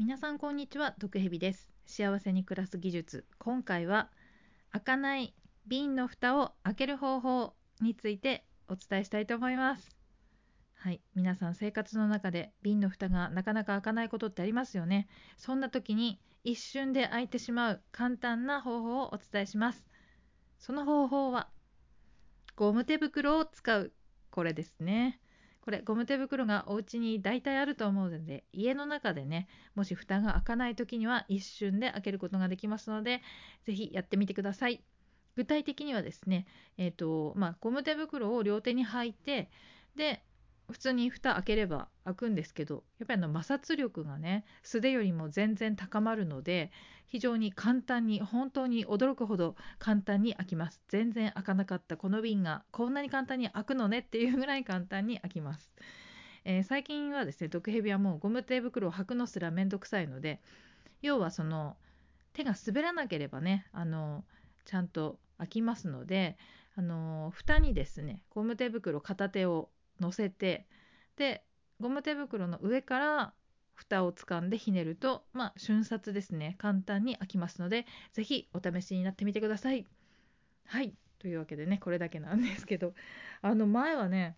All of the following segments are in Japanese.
皆さんこんにちは毒蛇です。幸せに暮らす技術。今回は開かない瓶の蓋を開ける方法についてお伝えしたいと思います。はい皆さん生活の中で瓶の蓋がなかなか開かないことってありますよね。そんな時に一瞬で開いてしまう簡単な方法をお伝えします。その方法はゴム手袋を使うこれですね。これゴム手袋がお家に大体あると思うので家の中でねもし蓋が開かない時には一瞬で開けることができますので是非やってみてください。具体的にはですねえっ、ー、とまあゴム手袋を両手に履いてで普通に蓋開ければ開くんですけどやっぱりあの摩擦力がね素手よりも全然高まるので非常に簡単に本当に驚くほど簡単に開きます。全然開かなかったこの瓶がこんなに簡単に開くのねっていうぐらい簡単に開きます、えー、最近はですね毒蛇はもうゴム手袋を履くのすらめんどくさいので要はその手が滑らなければねあのちゃんと開きますのであの蓋にですねゴム手袋片手を乗せてでゴム手袋の上から蓋を掴んでひねると、まあ、瞬殺ですね簡単に開きますので是非お試しになってみてください。はいというわけでねこれだけなんですけど あの前はね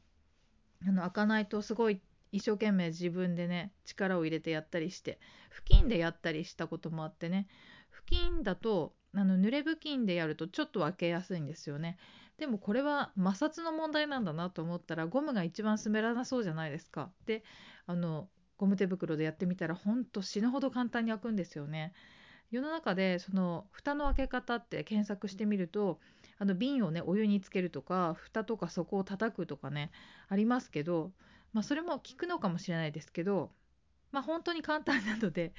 あの開かないとすごい一生懸命自分でね力を入れてやったりして布巾でやったりしたこともあってね布巾だとあの濡れ布巾でやるとちょっと開けやすいんですよねでもこれは摩擦の問題なんだなと思ったらゴムが一番滑らなそうじゃないですか。であのゴム手袋でやってみたらほんと死ぬほど簡単に開くんですよね。世の中でその蓋の開け方って検索してみるとあの瓶をねお湯につけるとか蓋とか底を叩くとかねありますけど、まあ、それも効くのかもしれないですけど、まあ、本当に簡単なので、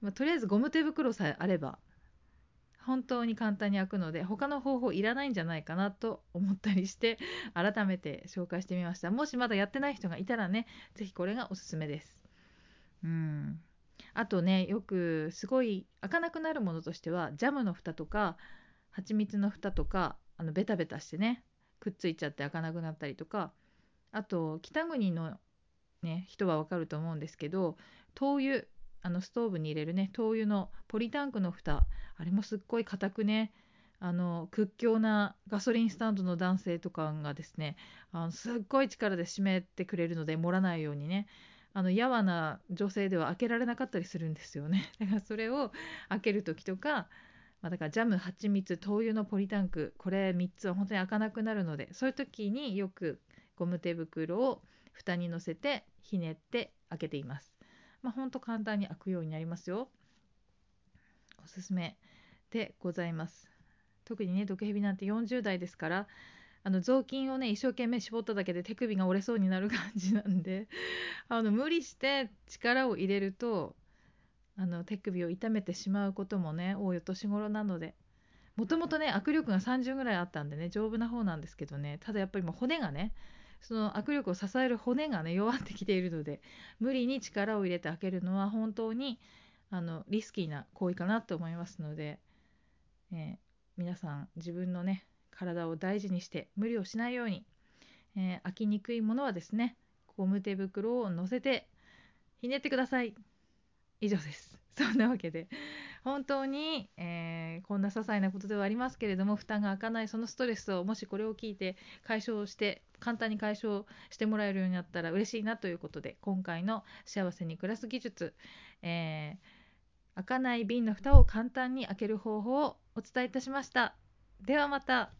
まあ、とりあえずゴム手袋さえあれば本当に簡単に開くので他の方法いらないんじゃないかなと思ったりして 改めて紹介してみました。もしまだやってない人がいたらね是非これがおすすめです。うん。あとねよくすごい開かなくなるものとしてはジャムの蓋とか蜂蜜の蓋とかあのベタベタしてねくっついちゃって開かなくなったりとかあと北国のね人はわかると思うんですけど灯油あのストーブに入れるね灯油のポリタンクの蓋。あれもすっごい硬くね。あの屈強なガソリンスタンドの男性とかがですねあのすっごい力で締めてくれるので盛らないようにね。あのやわな女性では開けられなかったりするんですよね。だからそれを開ける時とか、まあ、だからジャム蜂蜜灯油のポリタンクこれ3つは本当に開かなくなるのでそういう時によくゴム手袋を蓋に乗せてひねって開けています。まあ、ほんと簡単に開くようになりますよ。おすすめでございます。特にね、毒蛇なんて40代ですから、あの雑巾をね、一生懸命絞っただけで手首が折れそうになる感じなんで、あの無理して力を入れると、あの手首を痛めてしまうこともね、多いお年頃なので、もともとね、握力が30ぐらいあったんでね、丈夫な方なんですけどね、ただやっぱりもう骨がね、その握力を支える骨がね弱ってきているので無理に力を入れて開けるのは本当にあのリスキーな行為かなと思いますので、えー、皆さん自分のね体を大事にして無理をしないように、えー、開きにくいものはですねゴム手袋を乗せてひねってください。以上です そんなわけで本当に、えー、こんな些細なことではありますけれども負担が開かないそのストレスをもしこれを聞いて解消して簡単に解消してもらえるようになったら嬉しいなということで今回の幸せに暮らす技術、えー、開かない瓶の蓋を簡単に開ける方法をお伝えいたしました。ではまた。